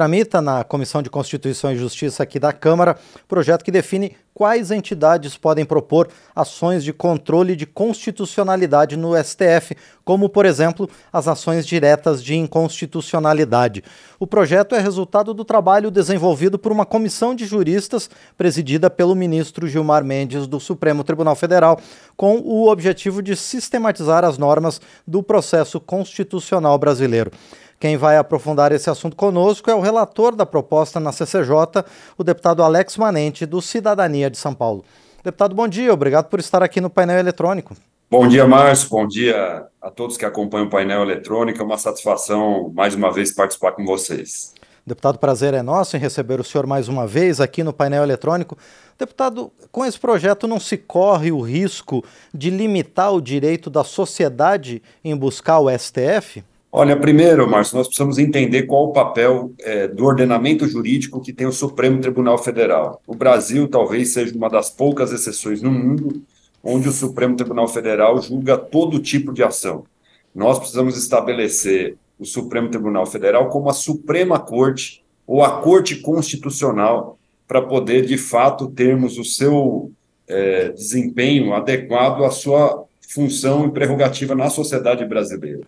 Tramita na Comissão de Constituição e Justiça aqui da Câmara projeto que define quais entidades podem propor ações de controle de constitucionalidade no STF, como, por exemplo, as ações diretas de inconstitucionalidade. O projeto é resultado do trabalho desenvolvido por uma comissão de juristas presidida pelo ministro Gilmar Mendes do Supremo Tribunal Federal, com o objetivo de sistematizar as normas do processo constitucional brasileiro. Quem vai aprofundar esse assunto conosco é o relator da proposta na CCJ, o deputado Alex Manente, do Cidadania de São Paulo. Deputado, bom dia, obrigado por estar aqui no painel eletrônico. Bom dia, Márcio, bom dia a todos que acompanham o painel eletrônico. É uma satisfação, mais uma vez, participar com vocês. Deputado, prazer é nosso em receber o senhor mais uma vez aqui no painel eletrônico. Deputado, com esse projeto não se corre o risco de limitar o direito da sociedade em buscar o STF? Olha, primeiro, Márcio, nós precisamos entender qual o papel é, do ordenamento jurídico que tem o Supremo Tribunal Federal. O Brasil talvez seja uma das poucas exceções no mundo onde o Supremo Tribunal Federal julga todo tipo de ação. Nós precisamos estabelecer o Supremo Tribunal Federal como a Suprema Corte ou a Corte Constitucional para poder, de fato, termos o seu é, desempenho adequado à sua função e prerrogativa na sociedade brasileira.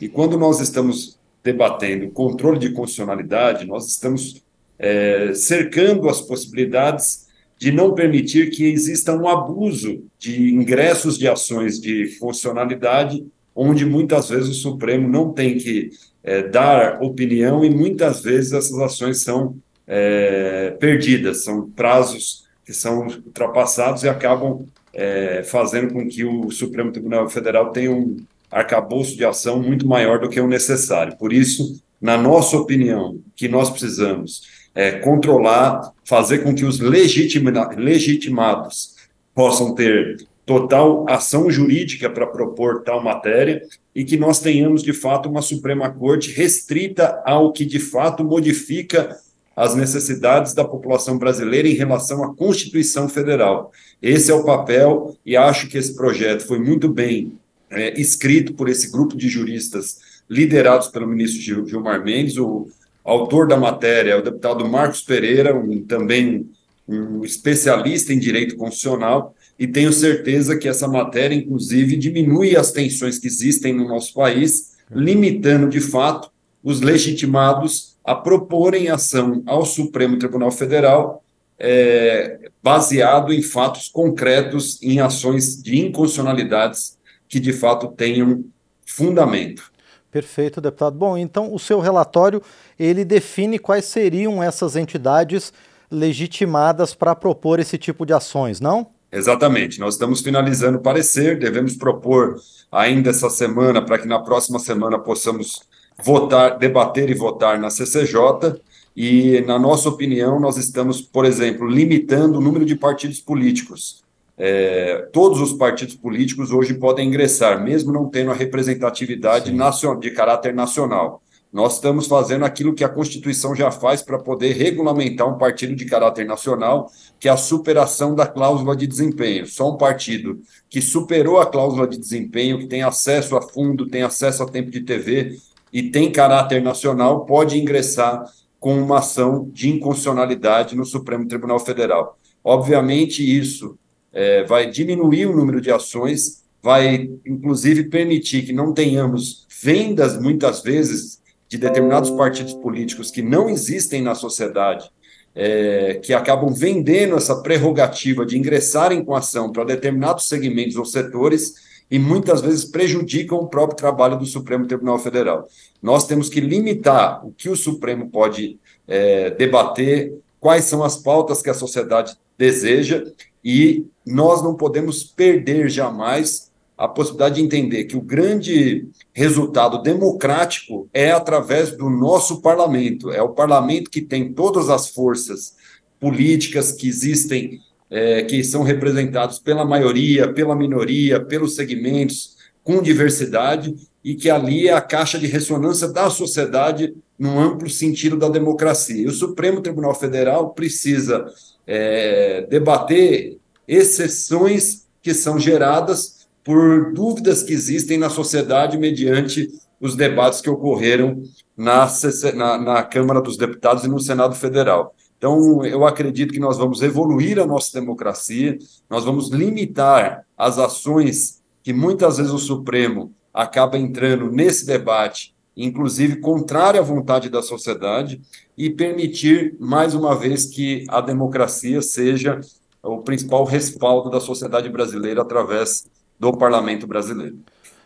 E quando nós estamos debatendo controle de constitucionalidade, nós estamos é, cercando as possibilidades de não permitir que exista um abuso de ingressos de ações de constitucionalidade, onde muitas vezes o Supremo não tem que é, dar opinião e muitas vezes essas ações são é, perdidas, são prazos que são ultrapassados e acabam é, fazendo com que o Supremo Tribunal Federal tenha um arcabouço de ação muito maior do que o necessário. Por isso, na nossa opinião, que nós precisamos é controlar, fazer com que os legitima, legitimados possam ter total ação jurídica para propor tal matéria e que nós tenhamos, de fato, uma Suprema Corte restrita ao que, de fato, modifica as necessidades da população brasileira em relação à Constituição Federal. Esse é o papel, e acho que esse projeto foi muito bem é, escrito por esse grupo de juristas liderados pelo ministro Gilmar Mendes. O autor da matéria é o deputado Marcos Pereira, um, também um especialista em direito constitucional, e tenho certeza que essa matéria, inclusive, diminui as tensões que existem no nosso país, limitando, de fato, os legitimados a proporem ação ao Supremo Tribunal Federal é, baseado em fatos concretos, em ações de inconstitucionalidades que de fato tenham fundamento. Perfeito, deputado. Bom, então o seu relatório ele define quais seriam essas entidades legitimadas para propor esse tipo de ações, não? Exatamente. Nós estamos finalizando o parecer, devemos propor ainda essa semana para que na próxima semana possamos votar, debater e votar na CCJ. E, na nossa opinião, nós estamos, por exemplo, limitando o número de partidos políticos. É, todos os partidos políticos hoje podem ingressar, mesmo não tendo a representatividade nacional, de caráter nacional. Nós estamos fazendo aquilo que a Constituição já faz para poder regulamentar um partido de caráter nacional, que é a superação da cláusula de desempenho. Só um partido que superou a cláusula de desempenho, que tem acesso a fundo, tem acesso a tempo de TV, e tem caráter nacional, pode ingressar com uma ação de inconstitucionalidade no Supremo Tribunal Federal. Obviamente, isso é, vai diminuir o número de ações, vai, inclusive, permitir que não tenhamos vendas, muitas vezes, de determinados partidos políticos que não existem na sociedade, é, que acabam vendendo essa prerrogativa de ingressarem com ação para determinados segmentos ou setores e muitas vezes prejudicam o próprio trabalho do Supremo Tribunal Federal. Nós temos que limitar o que o Supremo pode é, debater, quais são as pautas que a sociedade deseja, e nós não podemos perder jamais a possibilidade de entender que o grande resultado democrático é através do nosso parlamento. É o parlamento que tem todas as forças políticas que existem é, que são representados pela maioria, pela minoria, pelos segmentos, com diversidade, e que ali é a caixa de ressonância da sociedade num amplo sentido da democracia. E o Supremo Tribunal Federal precisa é, debater exceções que são geradas por dúvidas que existem na sociedade mediante os debates que ocorreram na, na, na Câmara dos Deputados e no Senado Federal. Então, eu acredito que nós vamos evoluir a nossa democracia, nós vamos limitar as ações que muitas vezes o Supremo acaba entrando nesse debate, inclusive contrária à vontade da sociedade, e permitir, mais uma vez, que a democracia seja o principal respaldo da sociedade brasileira através do parlamento brasileiro.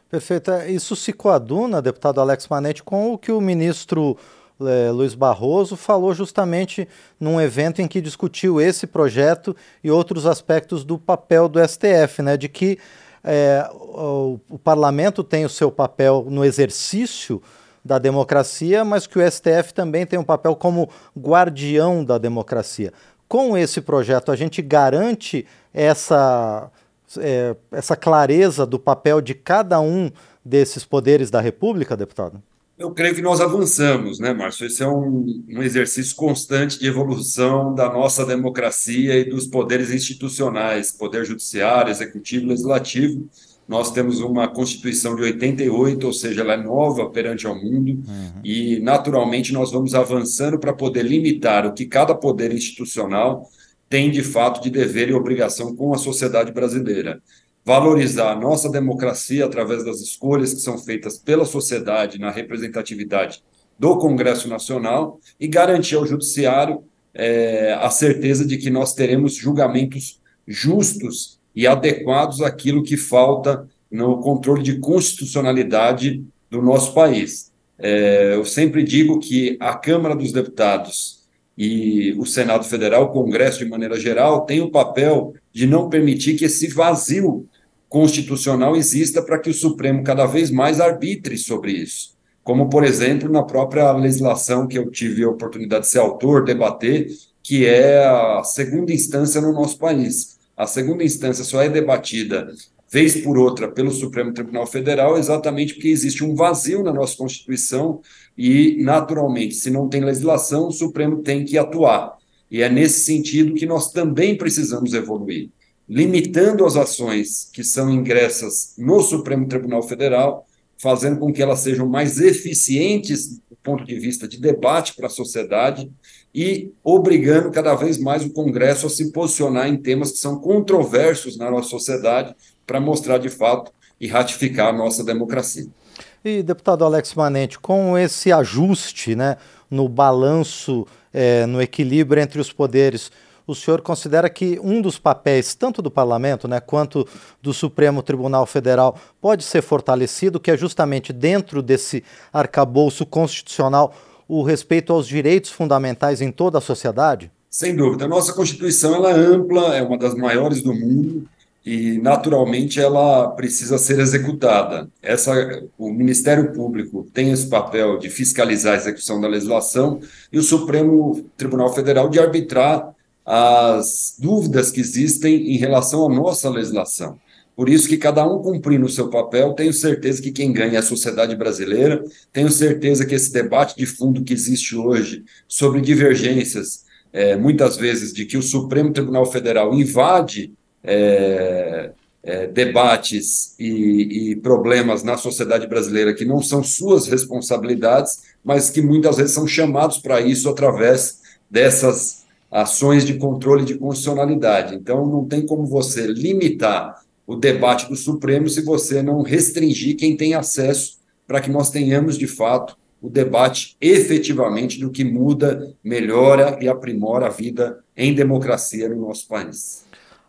Perfeito. É, isso se coaduna, deputado Alex Manetti, com o que o ministro é, Luiz Barroso falou justamente num evento em que discutiu esse projeto e outros aspectos do papel do STF, né, de que é, o, o, parlamento tem o seu papel no exercício da democracia, mas que o STF também tem um papel como guardião da democracia. Com esse projeto, a gente garante essa, é, essa clareza do papel de cada um desses poderes da República, deputado? Eu creio que nós avançamos, né, Márcio? Esse é um, um, exercício constante de evolução da nossa democracia e dos poderes institucionais, poder judiciário, executivo, legislativo. Nós temos uma Constituição de 88, ou seja, ela é nova perante ao mundo, uhum. e naturalmente nós vamos avançando para poder limitar o que cada poder institucional tem de fato de dever e obrigação com a sociedade brasileira valorizar a nossa democracia através das escolhas que são feitas pela sociedade na representatividade do Congresso Nacional e garantir ao Judiciário é, a certeza de que nós teremos julgamentos justos e adequados àquilo que falta no controle de constitucionalidade do nosso país. É, eu sempre digo que a Câmara dos Deputados e o Senado Federal, o Congresso de maneira geral, tem o papel de não permitir que esse vazio constitucional exista para que o Supremo cada vez mais arbitre sobre isso. Como, por exemplo, na própria legislação que eu tive a oportunidade de ser autor, debater, que é a segunda instância no nosso país. A segunda instância só é debatida vez por outra pelo Supremo Tribunal Federal, exatamente porque existe um vazio na nossa Constituição e, naturalmente, se não tem legislação, o Supremo tem que atuar. E é nesse sentido que nós também precisamos evoluir limitando as ações que são ingressas no Supremo Tribunal Federal, fazendo com que elas sejam mais eficientes do ponto de vista de debate para a sociedade e obrigando cada vez mais o Congresso a se posicionar em temas que são controversos na nossa sociedade para mostrar de fato e ratificar a nossa democracia. E, deputado Alex Manente, com esse ajuste né, no balanço, é, no equilíbrio entre os poderes, o senhor considera que um dos papéis, tanto do parlamento né, quanto do Supremo Tribunal Federal, pode ser fortalecido, que é justamente dentro desse arcabouço constitucional o respeito aos direitos fundamentais em toda a sociedade? Sem dúvida. A nossa Constituição ela é ampla, é uma das maiores do mundo e naturalmente ela precisa ser executada. Essa, o Ministério Público tem esse papel de fiscalizar a execução da legislação e o Supremo Tribunal Federal de arbitrar as dúvidas que existem em relação à nossa legislação. Por isso que cada um cumprindo o seu papel, tenho certeza que quem ganha é a sociedade brasileira, tenho certeza que esse debate de fundo que existe hoje sobre divergências, é, muitas vezes, de que o Supremo Tribunal Federal invade é, é, debates e, e, problemas na sociedade brasileira que não são suas responsabilidades, mas que muitas vezes são chamados para isso através dessas ações de controle de constitucionalidade. Então, não tem como você limitar o debate do Supremo se você não restringir quem tem acesso para que nós tenhamos, de fato, o debate efetivamente do que muda, melhora e aprimora a vida em democracia no nosso país.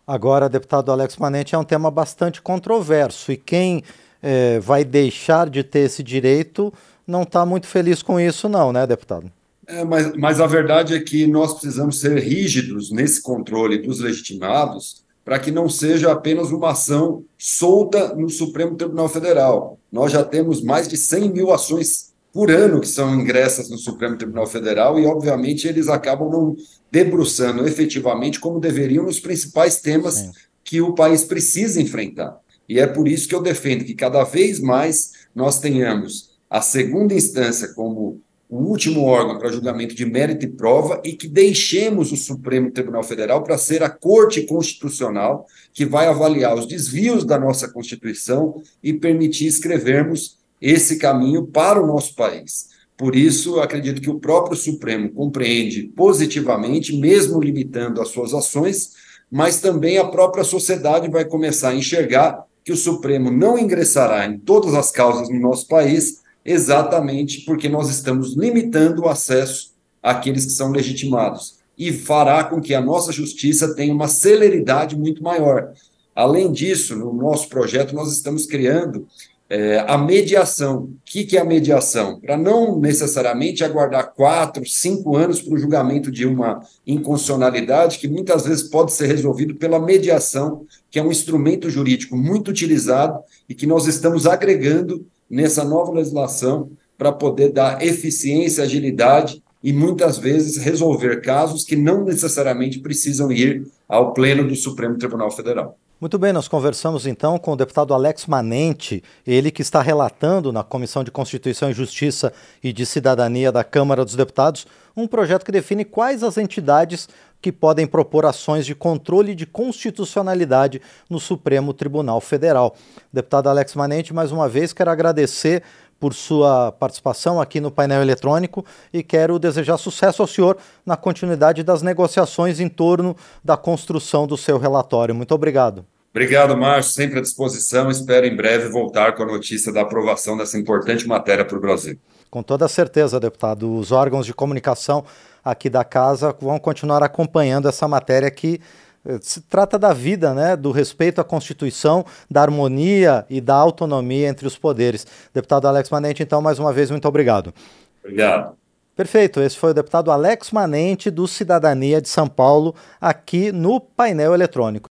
Agora, deputado Alex Manente, é um tema bastante controverso e quem é, vai deixar de ter esse direito não está muito feliz com isso, não, né, deputado? É, mas, mas a verdade é que nós precisamos ser rígidos nesse controle dos legitimados para que não seja apenas uma ação solta no Supremo Tribunal Federal. Nós já temos mais de 100 mil ações por ano que são ingressas no Supremo Tribunal Federal e, obviamente, eles acabam não debruçando efetivamente como deveriam nos principais temas Sim. que o país precisa enfrentar. E é por isso que eu defendo que cada vez mais nós tenhamos a segunda instância como o último órgão para julgamento de mérito e prova e que deixemos o Supremo Tribunal Federal para ser a Corte Constitucional que vai avaliar os desvios da nossa Constituição e permitir escrevermos esse caminho para o nosso país. Por isso, acredito que o próprio Supremo compreende positivamente, mesmo limitando as suas ações, mas também a própria sociedade vai começar a enxergar que o Supremo não ingressará em todas as causas no nosso país, exatamente porque nós estamos limitando o acesso àqueles que são legitimados e fará com que a nossa justiça tenha uma celeridade muito maior. Além disso, no nosso projeto, nós estamos criando é, a mediação. O que, que é a mediação? Para não necessariamente aguardar quatro, cinco anos para o julgamento de uma inconstitucionalidade, que muitas vezes pode ser resolvido pela mediação, que é um instrumento jurídico muito utilizado e que nós estamos agregando nessa nova legislação para poder dar eficiência, agilidade e muitas vezes resolver casos que não necessariamente precisam ir ao pleno do Supremo Tribunal Federal. Muito bem, nós conversamos então com o deputado Alex Manente, ele que está relatando na Comissão de Constituição e Justiça e de Cidadania da Câmara dos Deputados um projeto que define quais as entidades que podem propor ações de controle de constitucionalidade no Supremo Tribunal Federal. Deputado Alex Manente, mais uma vez quero agradecer por sua participação aqui no painel eletrônico e quero desejar sucesso ao senhor na continuidade das negociações em torno da construção do seu relatório. Muito obrigado. Obrigado, Márcio. Sempre à disposição. Espero em breve voltar com a notícia da aprovação dessa importante matéria para o Brasil. Com toda certeza, deputado. Os órgãos de comunicação aqui da casa vão continuar acompanhando essa matéria que eh, se trata da vida, né, do respeito à Constituição, da harmonia e da autonomia entre os poderes. Deputado Alex Manente, então, mais uma vez, muito obrigado. Obrigado. Perfeito, esse foi o deputado Alex Manente, do Cidadania de São Paulo, aqui no painel eletrônico.